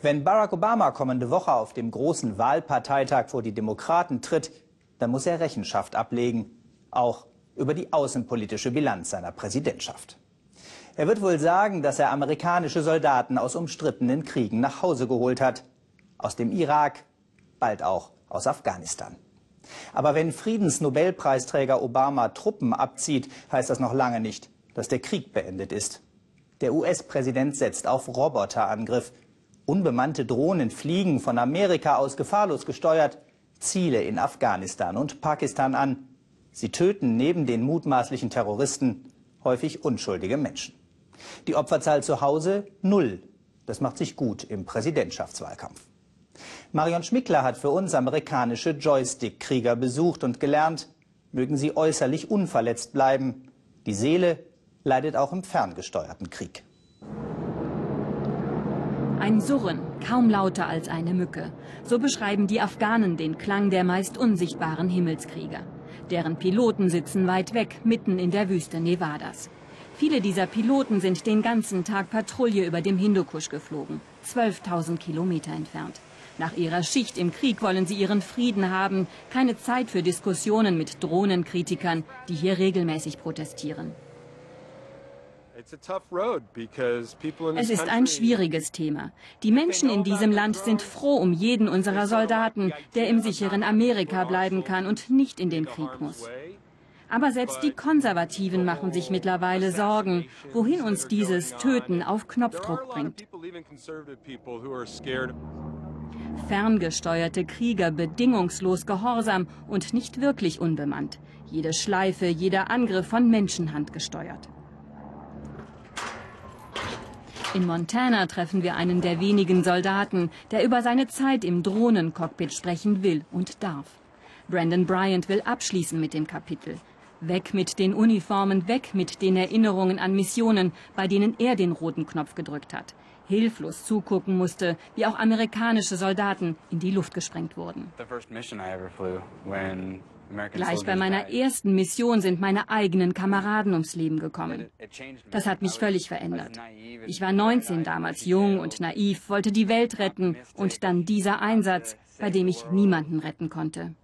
Wenn Barack Obama kommende Woche auf dem großen Wahlparteitag vor die Demokraten tritt, dann muss er Rechenschaft ablegen, auch über die außenpolitische Bilanz seiner Präsidentschaft. Er wird wohl sagen, dass er amerikanische Soldaten aus umstrittenen Kriegen nach Hause geholt hat. Aus dem Irak, bald auch aus Afghanistan. Aber wenn Friedensnobelpreisträger Obama Truppen abzieht, heißt das noch lange nicht, dass der Krieg beendet ist. Der US-Präsident setzt auf Roboterangriff. Unbemannte Drohnen fliegen von Amerika aus gefahrlos gesteuert Ziele in Afghanistan und Pakistan an. Sie töten neben den mutmaßlichen Terroristen häufig unschuldige Menschen. Die Opferzahl zu Hause null. Das macht sich gut im Präsidentschaftswahlkampf. Marion Schmickler hat für uns amerikanische Joystick-Krieger besucht und gelernt, mögen sie äußerlich unverletzt bleiben. Die Seele leidet auch im ferngesteuerten Krieg. Ein Surren, kaum lauter als eine Mücke. So beschreiben die Afghanen den Klang der meist unsichtbaren Himmelskrieger. Deren Piloten sitzen weit weg, mitten in der Wüste Nevadas. Viele dieser Piloten sind den ganzen Tag Patrouille über dem Hindukusch geflogen, 12.000 Kilometer entfernt. Nach ihrer Schicht im Krieg wollen sie ihren Frieden haben, keine Zeit für Diskussionen mit Drohnenkritikern, die hier regelmäßig protestieren. Es ist ein schwieriges Thema. Die Menschen in diesem Land sind froh um jeden unserer Soldaten, der im sicheren Amerika bleiben kann und nicht in den Krieg muss. Aber selbst die Konservativen machen sich mittlerweile Sorgen, wohin uns dieses Töten auf Knopfdruck bringt. Ferngesteuerte Krieger bedingungslos gehorsam und nicht wirklich unbemannt. Jede Schleife, jeder Angriff von Menschenhand gesteuert. In Montana treffen wir einen der wenigen Soldaten, der über seine Zeit im Drohnencockpit sprechen will und darf. Brandon Bryant will abschließen mit dem Kapitel. Weg mit den Uniformen, weg mit den Erinnerungen an Missionen, bei denen er den roten Knopf gedrückt hat. Hilflos zugucken musste, wie auch amerikanische Soldaten in die Luft gesprengt wurden. Gleich bei meiner ersten Mission sind meine eigenen Kameraden ums Leben gekommen. Das hat mich völlig verändert. Ich war 19 damals, jung und naiv, wollte die Welt retten und dann dieser Einsatz, bei dem ich niemanden retten konnte.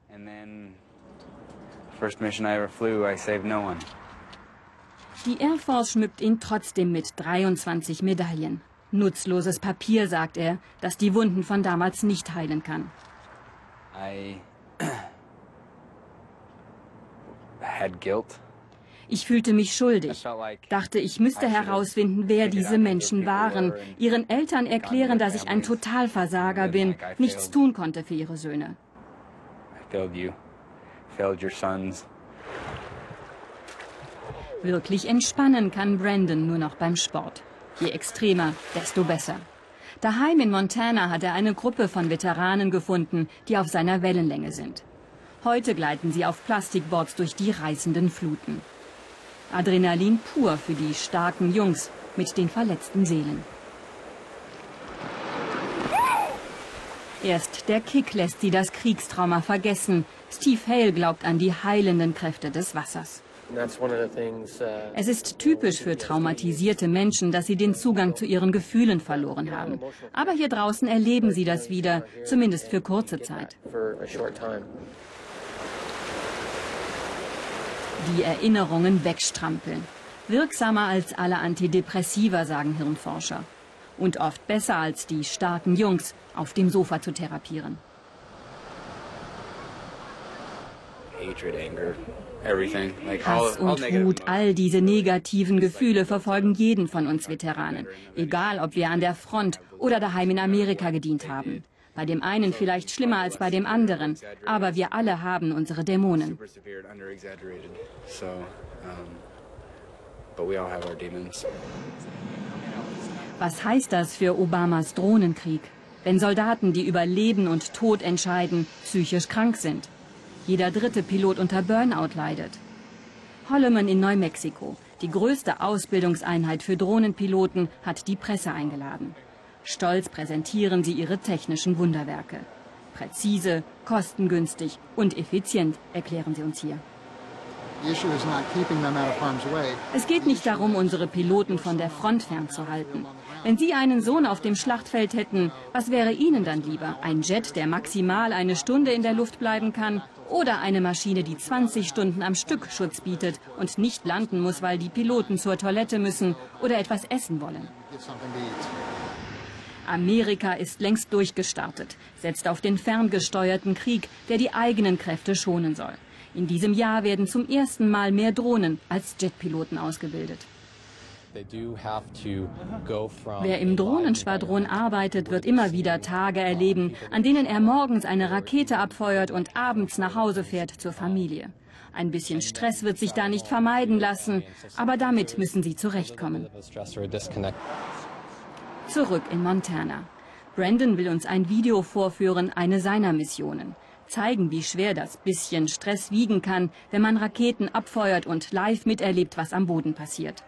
Die Air Force schmückt ihn trotzdem mit 23 Medaillen. Nutzloses Papier, sagt er, das die Wunden von damals nicht heilen kann. I ich fühlte mich schuldig, dachte, ich müsste herausfinden, wer diese Menschen waren, ihren Eltern erklären, dass ich ein Totalversager bin, nichts tun konnte für ihre Söhne. Wirklich entspannen kann Brandon nur noch beim Sport. Je extremer, desto besser. Daheim in Montana hat er eine Gruppe von Veteranen gefunden, die auf seiner Wellenlänge sind. Heute gleiten sie auf Plastikboards durch die reißenden Fluten. Adrenalin pur für die starken Jungs mit den verletzten Seelen. Erst der Kick lässt sie das Kriegstrauma vergessen. Steve Hale glaubt an die heilenden Kräfte des Wassers. Uh, es ist typisch für traumatisierte Menschen, dass sie den Zugang zu ihren Gefühlen verloren haben. Aber hier draußen erleben sie das wieder, zumindest für kurze Zeit. Die Erinnerungen wegstrampeln. Wirksamer als alle Antidepressiva, sagen Hirnforscher. Und oft besser als die starken Jungs auf dem Sofa zu therapieren. Hass und Wut, all diese negativen Gefühle verfolgen jeden von uns Veteranen, egal ob wir an der Front oder daheim in Amerika gedient haben. Bei dem einen vielleicht schlimmer als bei dem anderen, aber wir alle haben unsere Dämonen. Was heißt das für Obamas Drohnenkrieg, wenn Soldaten, die über Leben und Tod entscheiden, psychisch krank sind? Jeder dritte Pilot unter Burnout leidet. Holloman in Neumexiko, die größte Ausbildungseinheit für Drohnenpiloten, hat die Presse eingeladen. Stolz präsentieren sie ihre technischen Wunderwerke. Präzise, kostengünstig und effizient, erklären sie uns hier. Es geht nicht darum, unsere Piloten von der Front fernzuhalten. Wenn Sie einen Sohn auf dem Schlachtfeld hätten, was wäre Ihnen dann lieber? Ein Jet, der maximal eine Stunde in der Luft bleiben kann oder eine Maschine, die 20 Stunden am Stück Schutz bietet und nicht landen muss, weil die Piloten zur Toilette müssen oder etwas essen wollen? Amerika ist längst durchgestartet, setzt auf den ferngesteuerten Krieg, der die eigenen Kräfte schonen soll. In diesem Jahr werden zum ersten Mal mehr Drohnen als Jetpiloten ausgebildet. Wer im Drohnenschwadron arbeitet, wird immer wieder Tage erleben, an denen er morgens eine Rakete abfeuert und abends nach Hause fährt zur Familie. Ein bisschen Stress wird sich da nicht vermeiden lassen, aber damit müssen sie zurechtkommen. Zurück in Montana. Brandon will uns ein Video vorführen, eine seiner Missionen. Zeigen, wie schwer das bisschen Stress wiegen kann, wenn man Raketen abfeuert und live miterlebt, was am Boden passiert.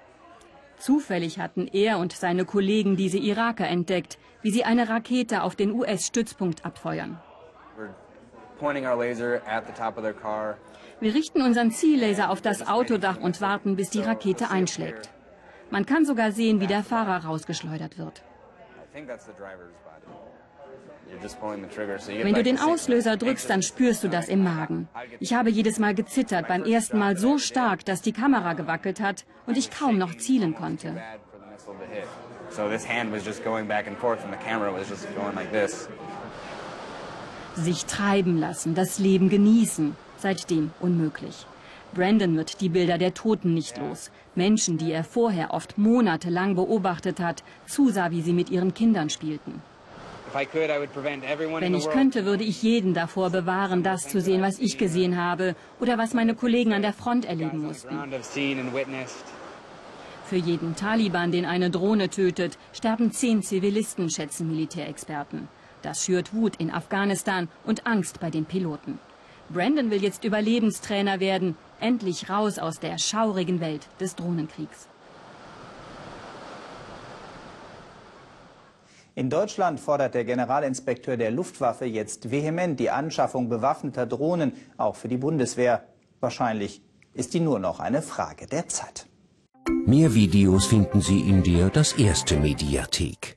Zufällig hatten er und seine Kollegen diese Iraker entdeckt, wie sie eine Rakete auf den US-Stützpunkt abfeuern. Wir richten unseren Ziellaser auf das Autodach und warten, bis die Rakete einschlägt. Man kann sogar sehen, wie der Fahrer rausgeschleudert wird. Wenn du den Auslöser drückst, dann spürst du das im Magen. Ich habe jedes Mal gezittert, beim ersten Mal so stark, dass die Kamera gewackelt hat und ich kaum noch zielen konnte. Sich treiben lassen, das Leben genießen, seitdem unmöglich. Brandon wird die Bilder der Toten nicht los. Menschen, die er vorher oft monatelang beobachtet hat, zusah, wie sie mit ihren Kindern spielten. Wenn ich könnte, würde ich jeden davor bewahren, das zu sehen, was ich gesehen habe oder was meine Kollegen an der Front erleben mussten. Für jeden Taliban, den eine Drohne tötet, sterben zehn Zivilisten, schätzen Militärexperten. Das schürt Wut in Afghanistan und Angst bei den Piloten. Brandon will jetzt Überlebenstrainer werden, endlich raus aus der schaurigen Welt des Drohnenkriegs. In Deutschland fordert der Generalinspekteur der Luftwaffe jetzt vehement die Anschaffung bewaffneter Drohnen, auch für die Bundeswehr. Wahrscheinlich ist die nur noch eine Frage der Zeit. Mehr Videos finden Sie in der Das Erste Mediathek.